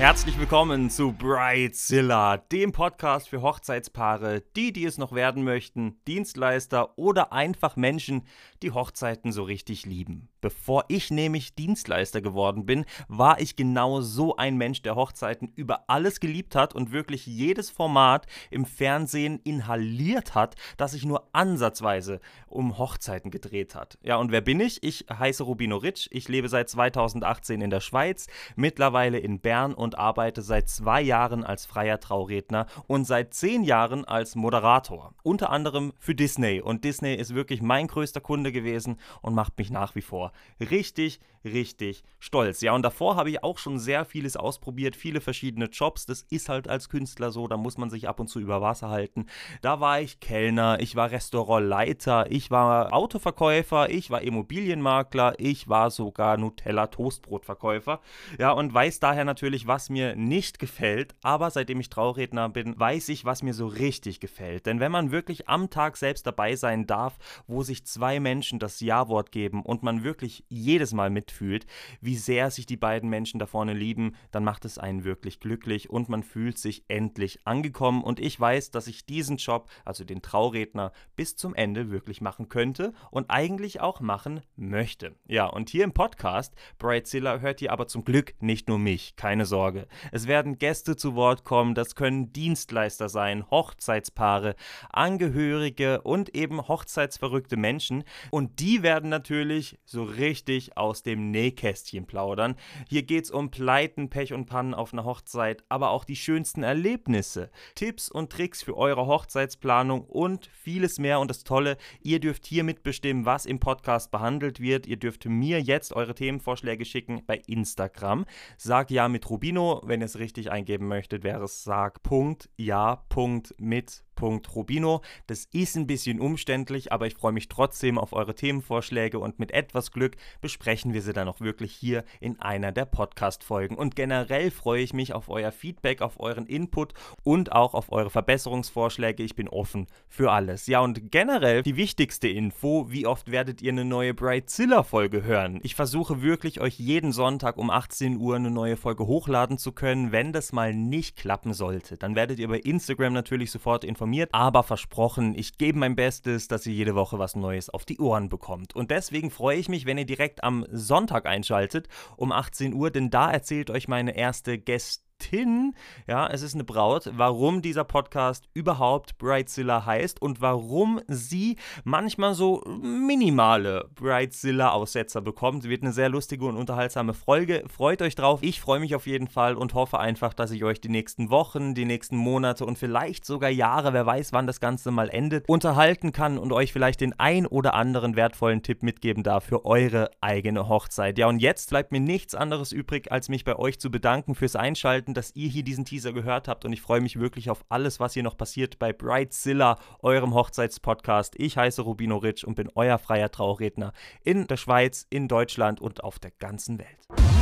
Herzlich willkommen zu Bridezilla, dem Podcast für Hochzeitspaare, die, die es noch werden möchten, Dienstleister oder einfach Menschen, die Hochzeiten so richtig lieben. Bevor ich nämlich Dienstleister geworden bin, war ich genau so ein Mensch, der Hochzeiten über alles geliebt hat und wirklich jedes Format im Fernsehen inhaliert hat, das sich nur ansatzweise um Hochzeiten gedreht hat. Ja, und wer bin ich? Ich heiße Rubino Ritsch, ich lebe seit 2018 in der Schweiz, mittlerweile in Bern und arbeite seit zwei Jahren als freier Trauredner und seit zehn Jahren als Moderator. Unter anderem für Disney. Und Disney ist wirklich mein größter Kunde gewesen und macht mich nach wie vor richtig, richtig stolz. Ja, und davor habe ich auch schon sehr vieles ausprobiert, viele verschiedene Jobs. Das ist halt als Künstler so, da muss man sich ab und zu über Wasser halten. Da war ich Kellner, ich war Restaurantleiter, ich war Autoverkäufer, ich war Immobilienmakler, ich war sogar Nutella-Toastbrotverkäufer. Ja, und weiß daher natürlich, was mir nicht gefällt. Aber seitdem ich Trauredner bin, weiß ich, was mir so richtig gefällt. Denn wenn man wirklich am Tag selbst dabei sein darf, wo sich zwei Menschen das Ja-Wort geben und man wirklich wirklich jedes Mal mitfühlt, wie sehr sich die beiden Menschen da vorne lieben, dann macht es einen wirklich glücklich und man fühlt sich endlich angekommen. Und ich weiß, dass ich diesen Job, also den Trauredner, bis zum Ende wirklich machen könnte und eigentlich auch machen möchte. Ja, und hier im Podcast, Brightzilla, hört ihr aber zum Glück nicht nur mich, keine Sorge. Es werden Gäste zu Wort kommen, das können Dienstleister sein, Hochzeitspaare, Angehörige und eben hochzeitsverrückte Menschen. Und die werden natürlich so richtig aus dem Nähkästchen plaudern. Hier geht es um Pleiten, Pech und Pannen auf einer Hochzeit, aber auch die schönsten Erlebnisse, Tipps und Tricks für eure Hochzeitsplanung und vieles mehr. Und das Tolle, ihr dürft hier mitbestimmen, was im Podcast behandelt wird. Ihr dürft mir jetzt eure Themenvorschläge schicken bei Instagram. Sag ja mit Rubino. Wenn ihr es richtig eingeben möchtet, wäre es sag.ja.mit Rubino. Das ist ein bisschen umständlich, aber ich freue mich trotzdem auf eure Themenvorschläge und mit etwas Glück besprechen wir sie dann auch wirklich hier in einer der Podcast-Folgen. Und generell freue ich mich auf euer Feedback, auf euren Input und auch auf eure Verbesserungsvorschläge. Ich bin offen für alles. Ja, und generell die wichtigste Info: Wie oft werdet ihr eine neue Brightzilla-Folge hören? Ich versuche wirklich, euch jeden Sonntag um 18 Uhr eine neue Folge hochladen zu können. Wenn das mal nicht klappen sollte, dann werdet ihr bei Instagram natürlich sofort informiert informiert, aber versprochen, ich gebe mein Bestes, dass ihr jede Woche was Neues auf die Ohren bekommt. Und deswegen freue ich mich, wenn ihr direkt am Sonntag einschaltet um 18 Uhr, denn da erzählt euch meine erste Gästin Tin, ja, es ist eine Braut, warum dieser Podcast überhaupt Brightzilla heißt und warum sie manchmal so minimale Brightzilla-Aussetzer bekommt. Wird eine sehr lustige und unterhaltsame Folge. Freut euch drauf. Ich freue mich auf jeden Fall und hoffe einfach, dass ich euch die nächsten Wochen, die nächsten Monate und vielleicht sogar Jahre, wer weiß, wann das Ganze mal endet, unterhalten kann und euch vielleicht den ein oder anderen wertvollen Tipp mitgeben darf für eure eigene Hochzeit. Ja, und jetzt bleibt mir nichts anderes übrig, als mich bei euch zu bedanken fürs Einschalten bedeuten, dass ihr hier diesen Teaser gehört habt und ich freue mich wirklich auf alles, was hier noch passiert bei Brightzilla, eurem Hochzeitspodcast. Ich heiße Rubino Ritsch und bin euer freier Trauredner in der Schweiz, in Deutschland und auf der ganzen Welt.